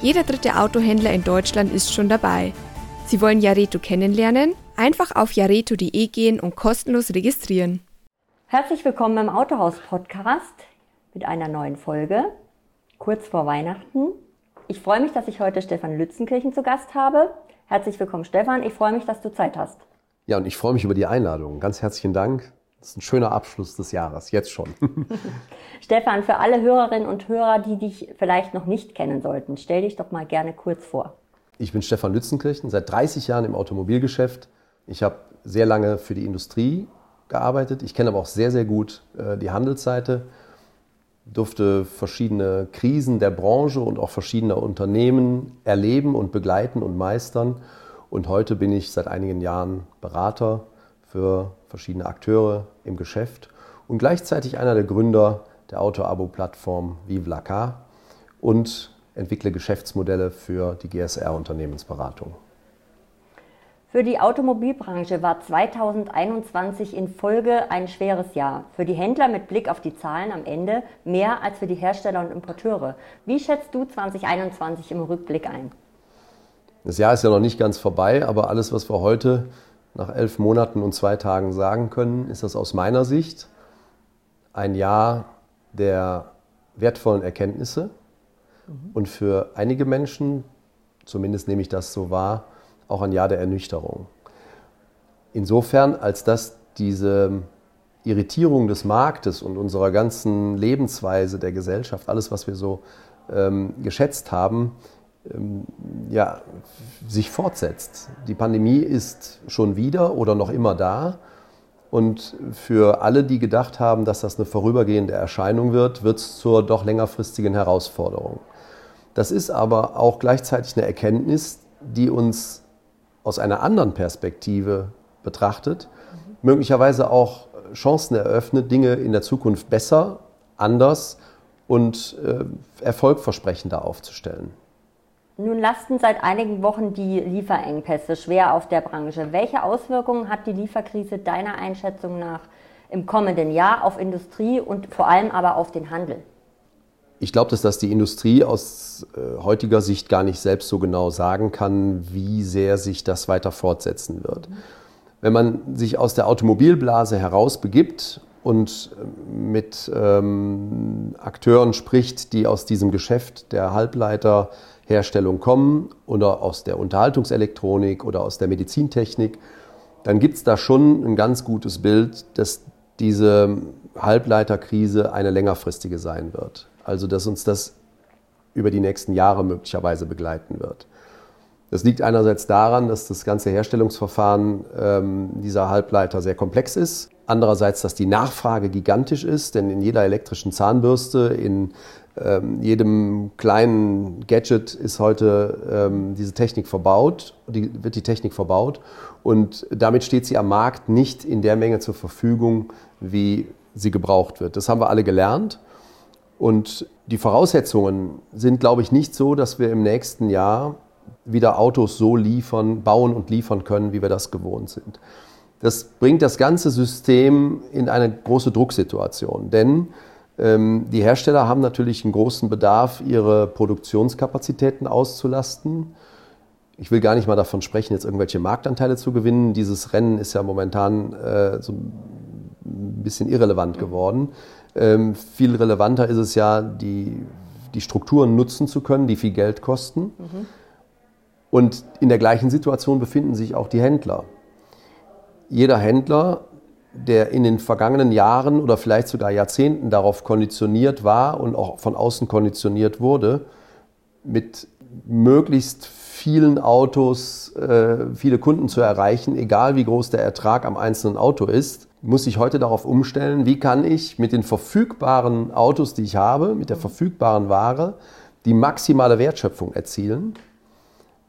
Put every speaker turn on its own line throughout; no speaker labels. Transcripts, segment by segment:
Jeder dritte Autohändler in Deutschland ist schon dabei. Sie wollen Jareto kennenlernen? Einfach auf jareto.de gehen und kostenlos registrieren.
Herzlich willkommen im Autohaus Podcast mit einer neuen Folge, kurz vor Weihnachten. Ich freue mich, dass ich heute Stefan Lützenkirchen zu Gast habe. Herzlich willkommen, Stefan. Ich freue mich, dass du Zeit hast.
Ja, und ich freue mich über die Einladung. Ganz herzlichen Dank. Das ist ein schöner Abschluss des Jahres, jetzt schon.
Stefan, für alle Hörerinnen und Hörer, die dich vielleicht noch nicht kennen sollten, stell dich doch mal gerne kurz vor.
Ich bin Stefan Lützenkirchen, seit 30 Jahren im Automobilgeschäft. Ich habe sehr lange für die Industrie gearbeitet. Ich kenne aber auch sehr, sehr gut äh, die Handelsseite. Durfte verschiedene Krisen der Branche und auch verschiedener Unternehmen erleben und begleiten und meistern. Und heute bin ich seit einigen Jahren Berater für verschiedene Akteure im Geschäft und gleichzeitig einer der Gründer der Auto-Abo-Plattform Vive la Car und entwickle Geschäftsmodelle für die GSR-Unternehmensberatung.
Für die Automobilbranche war 2021 in Folge ein schweres Jahr. Für die Händler mit Blick auf die Zahlen am Ende mehr als für die Hersteller und Importeure. Wie schätzt du 2021 im Rückblick ein?
Das Jahr ist ja noch nicht ganz vorbei, aber alles, was wir heute nach elf Monaten und zwei Tagen sagen können, ist das aus meiner Sicht ein Jahr der wertvollen Erkenntnisse mhm. und für einige Menschen, zumindest nehme ich das so wahr, auch ein Jahr der Ernüchterung. Insofern, als dass diese Irritierung des Marktes und unserer ganzen Lebensweise der Gesellschaft, alles, was wir so ähm, geschätzt haben, ja, sich fortsetzt. Die Pandemie ist schon wieder oder noch immer da. Und für alle, die gedacht haben, dass das eine vorübergehende Erscheinung wird, wird es zur doch längerfristigen Herausforderung. Das ist aber auch gleichzeitig eine Erkenntnis, die uns aus einer anderen Perspektive betrachtet, möglicherweise auch Chancen eröffnet, Dinge in der Zukunft besser, anders und äh, erfolgversprechender aufzustellen.
Nun lasten seit einigen Wochen die Lieferengpässe schwer auf der Branche. Welche Auswirkungen hat die Lieferkrise deiner Einschätzung nach im kommenden Jahr auf Industrie und vor allem aber auf den Handel?
Ich glaube, dass das die Industrie aus äh, heutiger Sicht gar nicht selbst so genau sagen kann, wie sehr sich das weiter fortsetzen wird. Wenn man sich aus der Automobilblase herausbegibt und äh, mit ähm, Akteuren spricht, die aus diesem Geschäft der Halbleiter Herstellung kommen oder aus der Unterhaltungselektronik oder aus der Medizintechnik, dann gibt es da schon ein ganz gutes Bild, dass diese Halbleiterkrise eine längerfristige sein wird. Also dass uns das über die nächsten Jahre möglicherweise begleiten wird. Das liegt einerseits daran, dass das ganze Herstellungsverfahren ähm, dieser Halbleiter sehr komplex ist. Andererseits, dass die Nachfrage gigantisch ist, denn in jeder elektrischen Zahnbürste, in ähm, jedem kleinen Gadget ist heute ähm, diese Technik verbaut, die, wird die Technik verbaut und damit steht sie am Markt nicht in der Menge zur Verfügung, wie sie gebraucht wird. Das haben wir alle gelernt und die Voraussetzungen sind, glaube ich, nicht so, dass wir im nächsten Jahr wieder Autos so liefern, bauen und liefern können, wie wir das gewohnt sind. Das bringt das ganze System in eine große Drucksituation, denn ähm, die Hersteller haben natürlich einen großen Bedarf, ihre Produktionskapazitäten auszulasten. Ich will gar nicht mal davon sprechen, jetzt irgendwelche Marktanteile zu gewinnen. Dieses Rennen ist ja momentan äh, so ein bisschen irrelevant geworden. Ähm, viel relevanter ist es ja, die, die Strukturen nutzen zu können, die viel Geld kosten. Mhm. Und in der gleichen Situation befinden sich auch die Händler. Jeder Händler der in den vergangenen Jahren oder vielleicht sogar Jahrzehnten darauf konditioniert war und auch von außen konditioniert wurde, mit möglichst vielen Autos äh, viele Kunden zu erreichen, egal wie groß der Ertrag am einzelnen Auto ist, muss ich heute darauf umstellen, wie kann ich mit den verfügbaren Autos, die ich habe, mit der verfügbaren Ware, die maximale Wertschöpfung erzielen.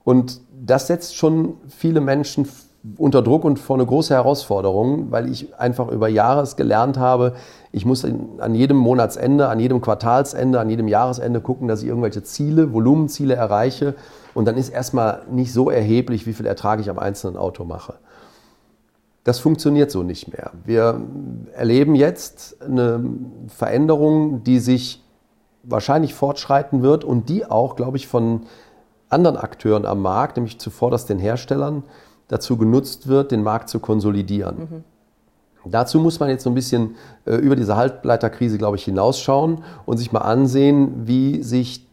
Und das setzt schon viele Menschen unter Druck und vor eine große Herausforderung, weil ich einfach über Jahre gelernt habe, ich muss an jedem Monatsende, an jedem Quartalsende, an jedem Jahresende gucken, dass ich irgendwelche Ziele, Volumenziele erreiche. Und dann ist erstmal nicht so erheblich, wie viel Ertrag ich am einzelnen Auto mache. Das funktioniert so nicht mehr. Wir erleben jetzt eine Veränderung, die sich wahrscheinlich fortschreiten wird und die auch, glaube ich, von anderen Akteuren am Markt, nämlich zuvorderst den Herstellern, dazu genutzt wird, den Markt zu konsolidieren. Mhm. Dazu muss man jetzt so ein bisschen äh, über diese Halbleiterkrise, glaube ich, hinausschauen und sich mal ansehen, wie sich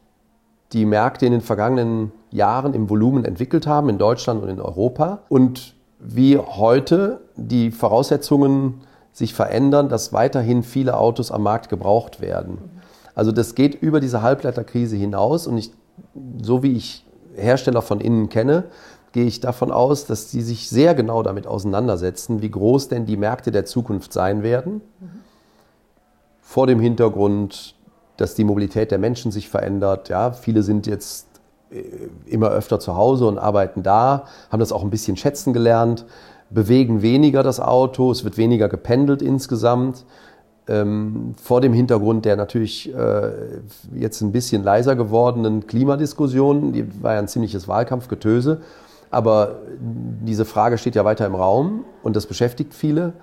die Märkte in den vergangenen Jahren im Volumen entwickelt haben, in Deutschland und in Europa. Und wie heute die Voraussetzungen sich verändern, dass weiterhin viele Autos am Markt gebraucht werden. Also das geht über diese Halbleiterkrise hinaus und ich, so wie ich Hersteller von innen kenne, gehe ich davon aus, dass sie sich sehr genau damit auseinandersetzen, wie groß denn die Märkte der Zukunft sein werden. Mhm. Vor dem Hintergrund, dass die Mobilität der Menschen sich verändert. Ja, viele sind jetzt äh, immer öfter zu Hause und arbeiten da, haben das auch ein bisschen schätzen gelernt, bewegen weniger das Auto, es wird weniger gependelt insgesamt. Ähm, vor dem Hintergrund der natürlich äh, jetzt ein bisschen leiser gewordenen Klimadiskussion, die war ja ein ziemliches Wahlkampfgetöse, aber diese Frage steht ja weiter im Raum und das beschäftigt viele.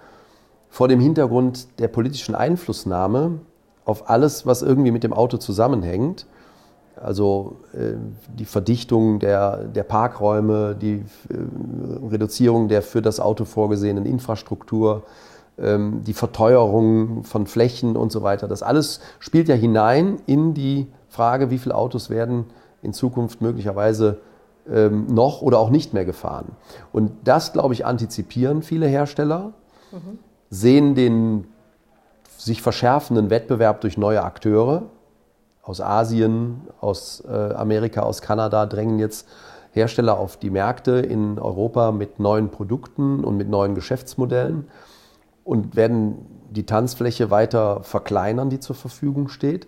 Vor dem Hintergrund der politischen Einflussnahme auf alles, was irgendwie mit dem Auto zusammenhängt. Also äh, die Verdichtung der, der Parkräume, die äh, Reduzierung der für das Auto vorgesehenen Infrastruktur, ähm, die Verteuerung von Flächen und so weiter. Das alles spielt ja hinein in die Frage, wie viele Autos werden in Zukunft möglicherweise ähm, noch oder auch nicht mehr gefahren. Und das, glaube ich, antizipieren viele Hersteller, mhm. sehen den sich verschärfenden Wettbewerb durch neue Akteure aus Asien, aus äh, Amerika, aus Kanada drängen jetzt Hersteller auf die Märkte in Europa mit neuen Produkten und mit neuen Geschäftsmodellen und werden die Tanzfläche weiter verkleinern, die zur Verfügung steht.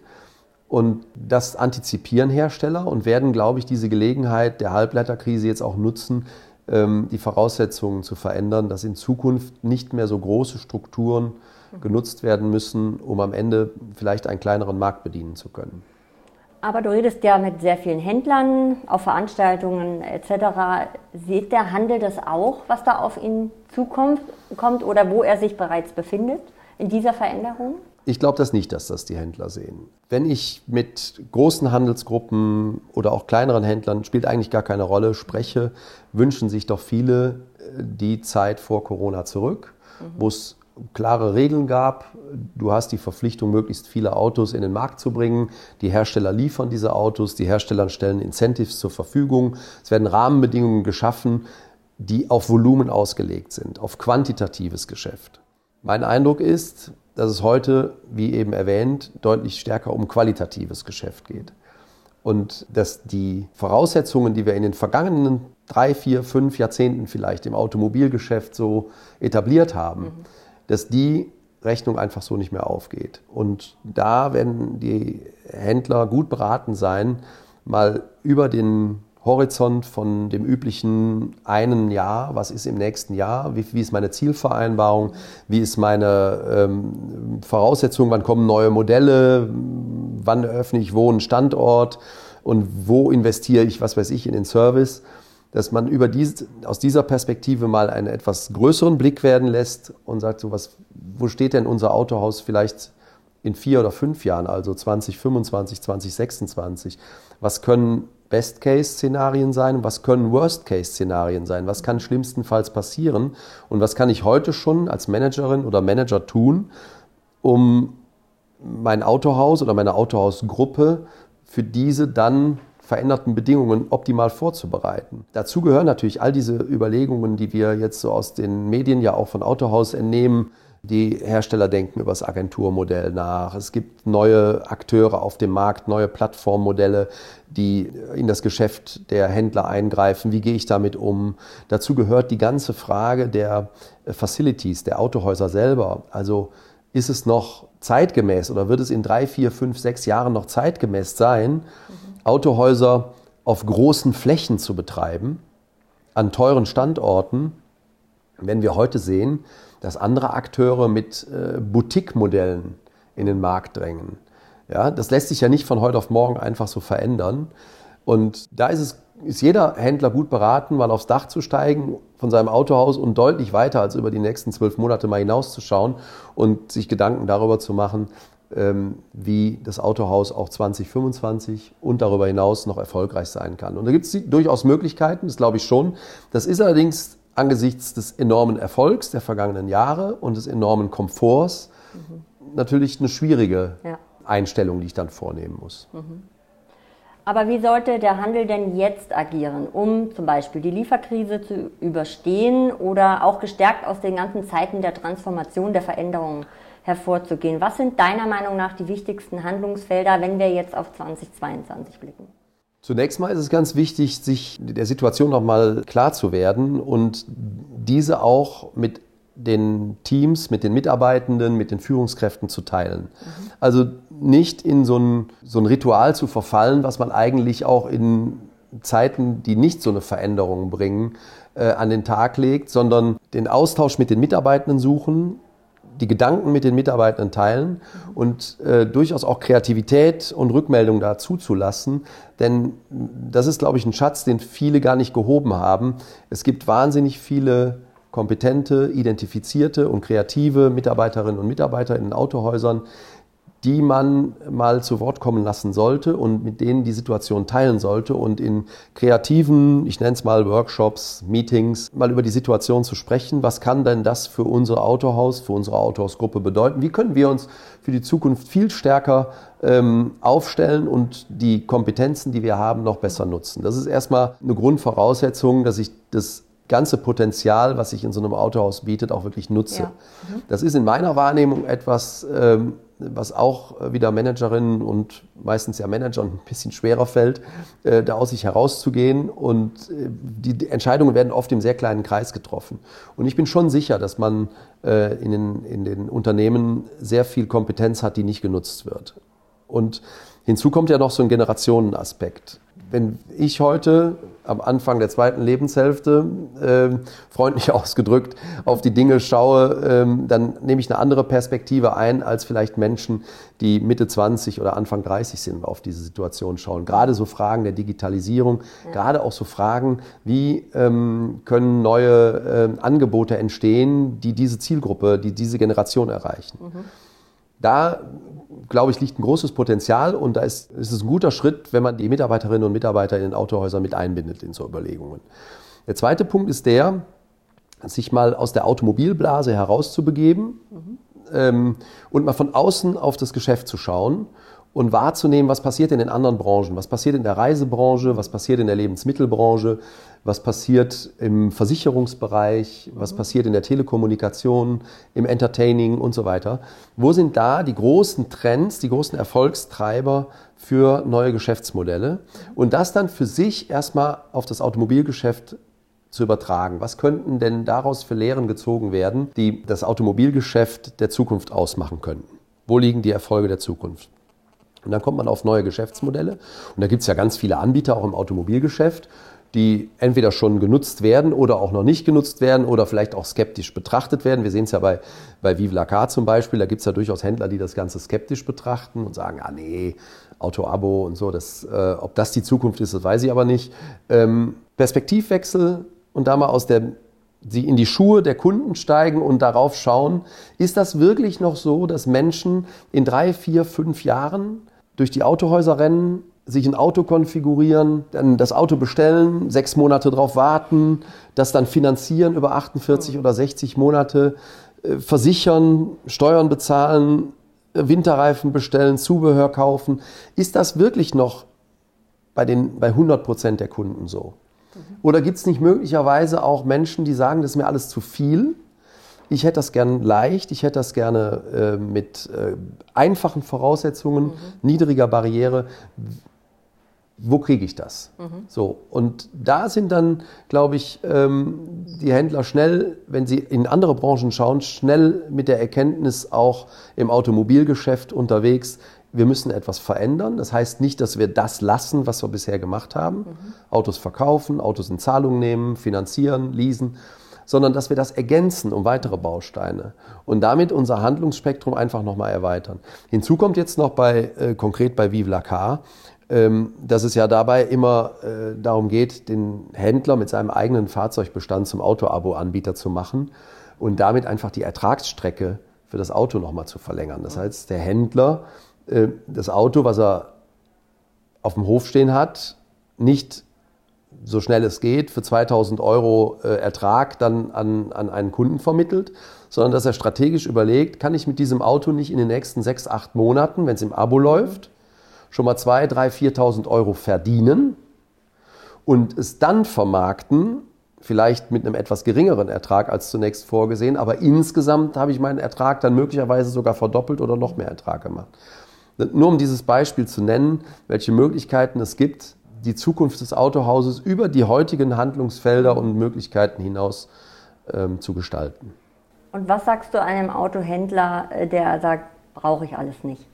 Und das antizipieren Hersteller und werden, glaube ich, diese Gelegenheit der Halbleiterkrise jetzt auch nutzen, ähm, die Voraussetzungen zu verändern, dass in Zukunft nicht mehr so große Strukturen genutzt werden müssen, um am Ende vielleicht einen kleineren Markt bedienen zu können.
Aber du redest ja mit sehr vielen Händlern auf Veranstaltungen etc. Sieht der Handel das auch, was da auf ihn zukommt kommt oder wo er sich bereits befindet in dieser Veränderung?
Ich glaube das nicht, dass das die Händler sehen. Wenn ich mit großen Handelsgruppen oder auch kleineren Händlern, spielt eigentlich gar keine Rolle, spreche, wünschen sich doch viele äh, die Zeit vor Corona zurück, mhm. wo es klare Regeln gab. Du hast die Verpflichtung, möglichst viele Autos in den Markt zu bringen. Die Hersteller liefern diese Autos, die Hersteller stellen Incentives zur Verfügung. Es werden Rahmenbedingungen geschaffen, die auf Volumen ausgelegt sind, auf quantitatives Geschäft. Mein Eindruck ist, dass es heute, wie eben erwähnt, deutlich stärker um qualitatives Geschäft geht. Und dass die Voraussetzungen, die wir in den vergangenen drei, vier, fünf Jahrzehnten vielleicht im Automobilgeschäft so etabliert haben, mhm. dass die Rechnung einfach so nicht mehr aufgeht. Und da werden die Händler gut beraten sein, mal über den Horizont von dem üblichen einen Jahr, was ist im nächsten Jahr, wie, wie ist meine Zielvereinbarung, wie ist meine ähm, Voraussetzung, wann kommen neue Modelle, wann eröffne ich wo einen Standort und wo investiere ich, was weiß ich, in den Service, dass man über dies, aus dieser Perspektive mal einen etwas größeren Blick werden lässt und sagt, so was, wo steht denn unser Autohaus vielleicht in vier oder fünf Jahren, also 2025, 2026? Was können Best-Case-Szenarien sein, was können Worst-Case-Szenarien sein, was kann schlimmstenfalls passieren? Und was kann ich heute schon als Managerin oder Manager tun, um mein Autohaus oder meine Autohausgruppe für diese dann veränderten Bedingungen optimal vorzubereiten. Dazu gehören natürlich all diese Überlegungen, die wir jetzt so aus den Medien ja auch von Autohaus entnehmen, die Hersteller denken über das Agenturmodell nach. Es gibt neue Akteure auf dem Markt, neue Plattformmodelle, die in das Geschäft der Händler eingreifen. Wie gehe ich damit um? Dazu gehört die ganze Frage der Facilities, der Autohäuser selber. Also ist es noch zeitgemäß oder wird es in drei, vier, fünf, sechs Jahren noch zeitgemäß sein, mhm. Autohäuser auf großen Flächen zu betreiben, an teuren Standorten, wenn wir heute sehen, dass andere Akteure mit äh, Boutique-Modellen in den Markt drängen. Ja, das lässt sich ja nicht von heute auf morgen einfach so verändern. Und da ist es ist jeder Händler gut beraten, mal aufs Dach zu steigen von seinem Autohaus und deutlich weiter als über die nächsten zwölf Monate mal hinauszuschauen und sich Gedanken darüber zu machen, ähm, wie das Autohaus auch 2025 und darüber hinaus noch erfolgreich sein kann. Und da gibt es durchaus Möglichkeiten, das glaube ich schon. Das ist allerdings angesichts des enormen Erfolgs der vergangenen Jahre und des enormen Komforts mhm. natürlich eine schwierige ja. Einstellung, die ich dann vornehmen muss. Mhm.
Aber wie sollte der Handel denn jetzt agieren, um zum Beispiel die Lieferkrise zu überstehen oder auch gestärkt aus den ganzen Zeiten der Transformation, der Veränderungen hervorzugehen? Was sind deiner Meinung nach die wichtigsten Handlungsfelder, wenn wir jetzt auf 2022 blicken?
Zunächst mal ist es ganz wichtig, sich der Situation nochmal klar zu werden und diese auch mit den Teams, mit den Mitarbeitenden, mit den Führungskräften zu teilen. Mhm. Also nicht in so ein, so ein Ritual zu verfallen, was man eigentlich auch in Zeiten, die nicht so eine Veränderung bringen, äh, an den Tag legt, sondern den Austausch mit den Mitarbeitenden suchen, die Gedanken mit den Mitarbeitenden teilen und äh, durchaus auch Kreativität und Rückmeldung dazu zu lassen. Denn das ist, glaube ich, ein Schatz, den viele gar nicht gehoben haben. Es gibt wahnsinnig viele kompetente, identifizierte und kreative Mitarbeiterinnen und Mitarbeiter in den Autohäusern, die man mal zu Wort kommen lassen sollte und mit denen die Situation teilen sollte und in kreativen, ich nenne es mal Workshops, Meetings, mal über die Situation zu sprechen. Was kann denn das für unser Autohaus, für unsere Autohausgruppe bedeuten? Wie können wir uns für die Zukunft viel stärker ähm, aufstellen und die Kompetenzen, die wir haben, noch besser nutzen? Das ist erstmal eine Grundvoraussetzung, dass ich das ganze Potenzial, was sich in so einem Autohaus bietet, auch wirklich nutze. Ja. Mhm. Das ist in meiner Wahrnehmung etwas, ähm, was auch wieder Managerinnen und meistens ja Managern ein bisschen schwerer fällt, äh, da aus sich herauszugehen. Und äh, die Entscheidungen werden oft im sehr kleinen Kreis getroffen. Und ich bin schon sicher, dass man äh, in den, in den Unternehmen sehr viel Kompetenz hat, die nicht genutzt wird. Und hinzu kommt ja noch so ein Generationenaspekt wenn ich heute am Anfang der zweiten Lebenshälfte, äh, freundlich ausgedrückt, auf die Dinge schaue, ähm, dann nehme ich eine andere Perspektive ein, als vielleicht Menschen, die Mitte 20 oder Anfang 30 sind, auf diese Situation schauen. Gerade so Fragen der Digitalisierung, ja. gerade auch so Fragen, wie ähm, können neue äh, Angebote entstehen, die diese Zielgruppe, die diese Generation erreichen. Mhm. Da, glaube ich, liegt ein großes Potenzial und da ist, ist es ein guter Schritt, wenn man die Mitarbeiterinnen und Mitarbeiter in den Autohäusern mit einbindet in so Überlegungen. Der zweite Punkt ist der, sich mal aus der Automobilblase herauszubegeben mhm. ähm, und mal von außen auf das Geschäft zu schauen und wahrzunehmen, was passiert in den anderen Branchen, was passiert in der Reisebranche, was passiert in der Lebensmittelbranche, was passiert im Versicherungsbereich, was mhm. passiert in der Telekommunikation, im Entertaining und so weiter. Wo sind da die großen Trends, die großen Erfolgstreiber für neue Geschäftsmodelle? Und das dann für sich erstmal auf das Automobilgeschäft zu übertragen. Was könnten denn daraus für Lehren gezogen werden, die das Automobilgeschäft der Zukunft ausmachen könnten? Wo liegen die Erfolge der Zukunft? Und dann kommt man auf neue Geschäftsmodelle. Und da gibt es ja ganz viele Anbieter auch im Automobilgeschäft, die entweder schon genutzt werden oder auch noch nicht genutzt werden oder vielleicht auch skeptisch betrachtet werden. Wir sehen es ja bei, bei Vive la Car zum Beispiel. Da gibt es ja durchaus Händler, die das Ganze skeptisch betrachten und sagen, ah nee, Auto-Abo und so, das, äh, ob das die Zukunft ist, das weiß ich aber nicht. Ähm, Perspektivwechsel und da mal aus der sie in die Schuhe der Kunden steigen und darauf schauen, ist das wirklich noch so, dass Menschen in drei, vier, fünf Jahren durch die Autohäuser rennen, sich ein Auto konfigurieren, dann das Auto bestellen, sechs Monate drauf warten, das dann finanzieren über 48 oder 60 Monate, äh, versichern, Steuern bezahlen, Winterreifen bestellen, Zubehör kaufen. Ist das wirklich noch bei, den, bei 100 Prozent der Kunden so? Oder gibt es nicht möglicherweise auch Menschen, die sagen, das ist mir alles zu viel? Ich hätte das gern leicht, ich hätte das gerne äh, mit äh, einfachen Voraussetzungen, mhm. niedriger Barriere. Wo kriege ich das? Mhm. So, und da sind dann, glaube ich, ähm, die Händler schnell, wenn sie in andere Branchen schauen, schnell mit der Erkenntnis auch im Automobilgeschäft unterwegs, wir müssen etwas verändern. Das heißt nicht, dass wir das lassen, was wir bisher gemacht haben. Mhm. Autos verkaufen, Autos in Zahlung nehmen, finanzieren, leasen, sondern dass wir das ergänzen um weitere Bausteine und damit unser Handlungsspektrum einfach nochmal erweitern. Hinzu kommt jetzt noch bei, äh, konkret bei Vive la Car, ähm, dass es ja dabei immer äh, darum geht, den Händler mit seinem eigenen Fahrzeugbestand zum Autoabo-Anbieter zu machen und damit einfach die Ertragsstrecke für das Auto nochmal zu verlängern. Das heißt, der Händler äh, das Auto, was er auf dem Hof stehen hat, nicht so schnell es geht, für 2000 Euro äh, Ertrag dann an, an einen Kunden vermittelt, sondern dass er strategisch überlegt, kann ich mit diesem Auto nicht in den nächsten sechs, acht Monaten, wenn es im Abo läuft, schon mal 2.000, 3.000, 4.000 Euro verdienen und es dann vermarkten, vielleicht mit einem etwas geringeren Ertrag als zunächst vorgesehen, aber insgesamt habe ich meinen Ertrag dann möglicherweise sogar verdoppelt oder noch mehr Ertrag gemacht. Nur um dieses Beispiel zu nennen, welche Möglichkeiten es gibt, die Zukunft des Autohauses über die heutigen Handlungsfelder und Möglichkeiten hinaus ähm, zu gestalten.
Und was sagst du einem Autohändler, äh, der sagt, brauche ich alles nicht?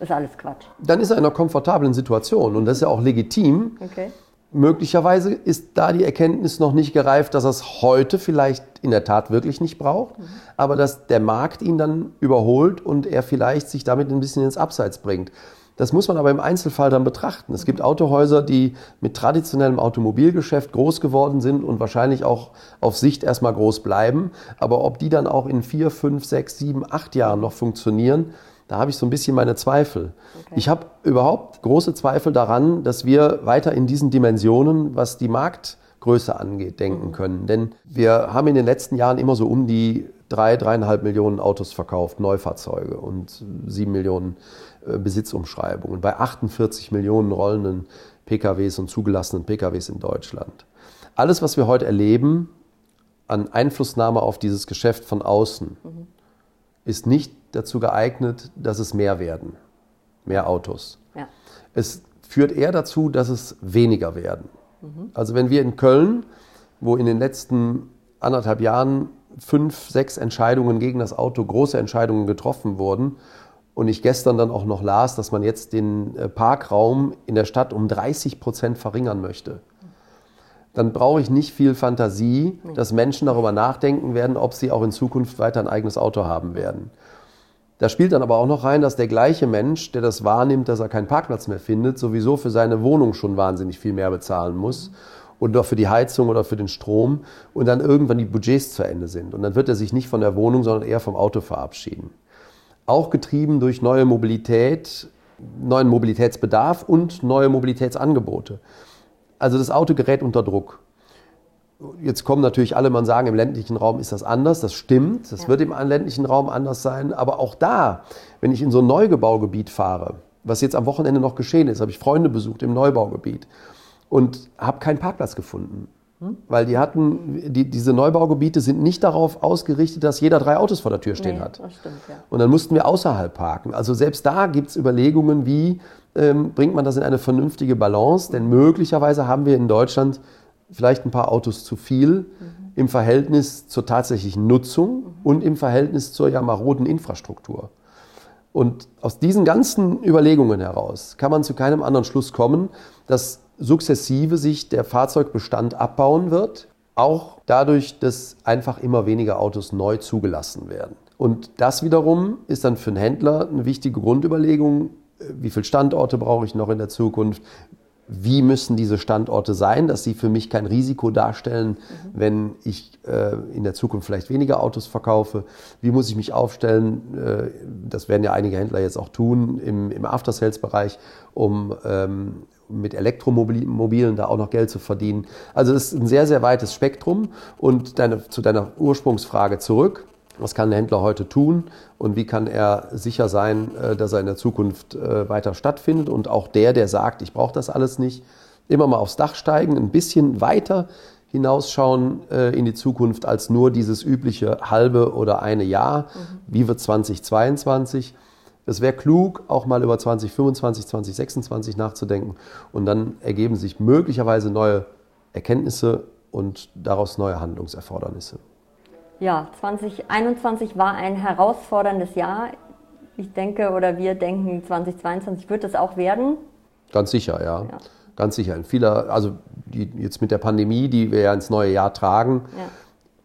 Ist alles Quatsch.
Dann ist er in einer komfortablen Situation und das ist ja auch legitim. Okay. Möglicherweise ist da die Erkenntnis noch nicht gereift, dass er es heute vielleicht in der Tat wirklich nicht braucht, mhm. aber dass der Markt ihn dann überholt und er vielleicht sich damit ein bisschen ins Abseits bringt. Das muss man aber im Einzelfall dann betrachten. Es gibt Autohäuser, die mit traditionellem Automobilgeschäft groß geworden sind und wahrscheinlich auch auf Sicht erstmal groß bleiben. Aber ob die dann auch in vier, fünf, sechs, sieben, acht Jahren noch funktionieren, da habe ich so ein bisschen meine Zweifel. Okay. Ich habe überhaupt große Zweifel daran, dass wir weiter in diesen Dimensionen, was die Marktgröße angeht, denken mhm. können. Denn wir haben in den letzten Jahren immer so um die drei, dreieinhalb Millionen Autos verkauft, Neufahrzeuge und sieben Millionen Besitzumschreibungen bei 48 Millionen rollenden PKWs und zugelassenen PKWs in Deutschland. Alles, was wir heute erleben an Einflussnahme auf dieses Geschäft von außen, mhm. ist nicht dazu geeignet, dass es mehr werden, mehr Autos. Ja. Es führt eher dazu, dass es weniger werden. Mhm. Also wenn wir in Köln, wo in den letzten anderthalb Jahren fünf, sechs Entscheidungen gegen das Auto, große Entscheidungen getroffen wurden, und ich gestern dann auch noch las, dass man jetzt den äh, Parkraum in der Stadt um 30 Prozent verringern möchte. Dann brauche ich nicht viel Fantasie, dass Menschen darüber nachdenken werden, ob sie auch in Zukunft weiter ein eigenes Auto haben werden. Da spielt dann aber auch noch rein, dass der gleiche Mensch, der das wahrnimmt, dass er keinen Parkplatz mehr findet, sowieso für seine Wohnung schon wahnsinnig viel mehr bezahlen muss oder für die Heizung oder für den Strom und dann irgendwann die Budgets zu Ende sind. Und dann wird er sich nicht von der Wohnung, sondern eher vom Auto verabschieden auch getrieben durch neue Mobilität, neuen Mobilitätsbedarf und neue Mobilitätsangebote. Also das Auto gerät unter Druck. Jetzt kommen natürlich alle, man sagen, im ländlichen Raum ist das anders. Das stimmt. Das ja. wird im ländlichen Raum anders sein. Aber auch da, wenn ich in so ein Neugebaugebiet fahre, was jetzt am Wochenende noch geschehen ist, habe ich Freunde besucht im Neubaugebiet und habe keinen Parkplatz gefunden. Weil die hatten, die, diese Neubaugebiete sind nicht darauf ausgerichtet, dass jeder drei Autos vor der Tür stehen nee, hat. Das stimmt, ja. Und dann mussten wir außerhalb parken. Also selbst da gibt es Überlegungen, wie ähm, bringt man das in eine vernünftige Balance? Denn möglicherweise haben wir in Deutschland vielleicht ein paar Autos zu viel mhm. im Verhältnis zur tatsächlichen Nutzung mhm. und im Verhältnis zur ja maroden Infrastruktur. Und aus diesen ganzen Überlegungen heraus kann man zu keinem anderen Schluss kommen, dass sukzessive sich der Fahrzeugbestand abbauen wird, auch dadurch, dass einfach immer weniger Autos neu zugelassen werden. Und das wiederum ist dann für einen Händler eine wichtige Grundüberlegung, wie viele Standorte brauche ich noch in der Zukunft, wie müssen diese Standorte sein, dass sie für mich kein Risiko darstellen, mhm. wenn ich äh, in der Zukunft vielleicht weniger Autos verkaufe. Wie muss ich mich aufstellen? Äh, das werden ja einige Händler jetzt auch tun im, im After-Sales-Bereich, um ähm, mit Elektromobilen da auch noch Geld zu verdienen. Also es ist ein sehr, sehr weites Spektrum. Und deine, zu deiner Ursprungsfrage zurück. Was kann ein Händler heute tun und wie kann er sicher sein, äh, dass er in der Zukunft äh, weiter stattfindet? Und auch der, der sagt, ich brauche das alles nicht, immer mal aufs Dach steigen, ein bisschen weiter hinausschauen äh, in die Zukunft als nur dieses übliche halbe oder eine Jahr. Mhm. Wie wird 2022? Es wäre klug, auch mal über 2025, 2026 nachzudenken und dann ergeben sich möglicherweise neue Erkenntnisse und daraus neue Handlungserfordernisse.
Ja, 2021 war ein herausforderndes Jahr. Ich denke oder wir denken, 2022 wird es auch werden.
Ganz sicher, ja. ja. Ganz sicher. In vieler, also die, jetzt mit der Pandemie, die wir ja ins neue Jahr tragen, ja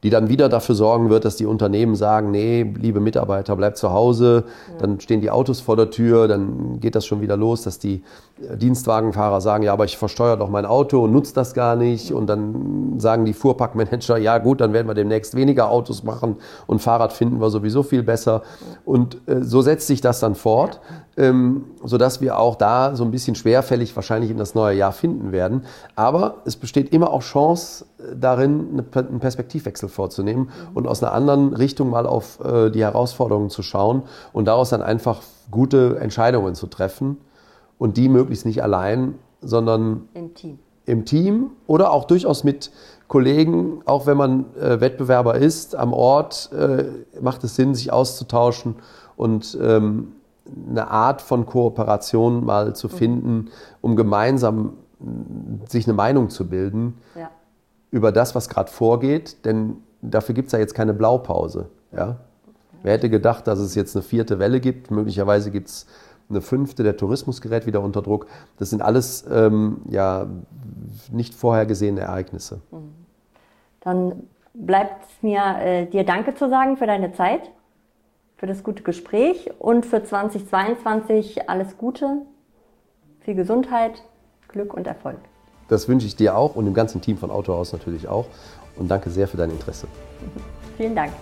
die dann wieder dafür sorgen wird, dass die Unternehmen sagen, nee, liebe Mitarbeiter, bleibt zu Hause, dann stehen die Autos vor der Tür, dann geht das schon wieder los, dass die äh, Dienstwagenfahrer sagen, ja, aber ich versteuere doch mein Auto und nutze das gar nicht. Und dann sagen die Fuhrparkmanager, ja gut, dann werden wir demnächst weniger Autos machen und Fahrrad finden wir sowieso viel besser. Und äh, so setzt sich das dann fort, ähm, sodass wir auch da so ein bisschen schwerfällig wahrscheinlich in das neue Jahr finden werden, aber es besteht immer auch Chance äh, darin, einen Perspektivwechsel vorzunehmen mhm. und aus einer anderen Richtung mal auf äh, die Herausforderungen zu schauen und daraus dann einfach gute Entscheidungen zu treffen und die möglichst nicht allein, sondern
im Team.
Im Team oder auch durchaus mit Kollegen, auch wenn man äh, Wettbewerber ist, am Ort äh, macht es Sinn, sich auszutauschen und ähm, eine Art von Kooperation mal zu mhm. finden, um gemeinsam sich eine Meinung zu bilden. Ja über das, was gerade vorgeht, denn dafür gibt es ja jetzt keine Blaupause. Ja? Wer hätte gedacht, dass es jetzt eine vierte Welle gibt? Möglicherweise gibt es eine fünfte, der Tourismus gerät wieder unter Druck. Das sind alles ähm, ja, nicht vorhergesehene Ereignisse. Mhm.
Dann bleibt mir äh, dir Danke zu sagen für deine Zeit, für das gute Gespräch und für 2022 alles Gute, viel Gesundheit, Glück und Erfolg.
Das wünsche ich dir auch und dem ganzen Team von Autohaus natürlich auch. Und danke sehr für dein Interesse.
Vielen Dank.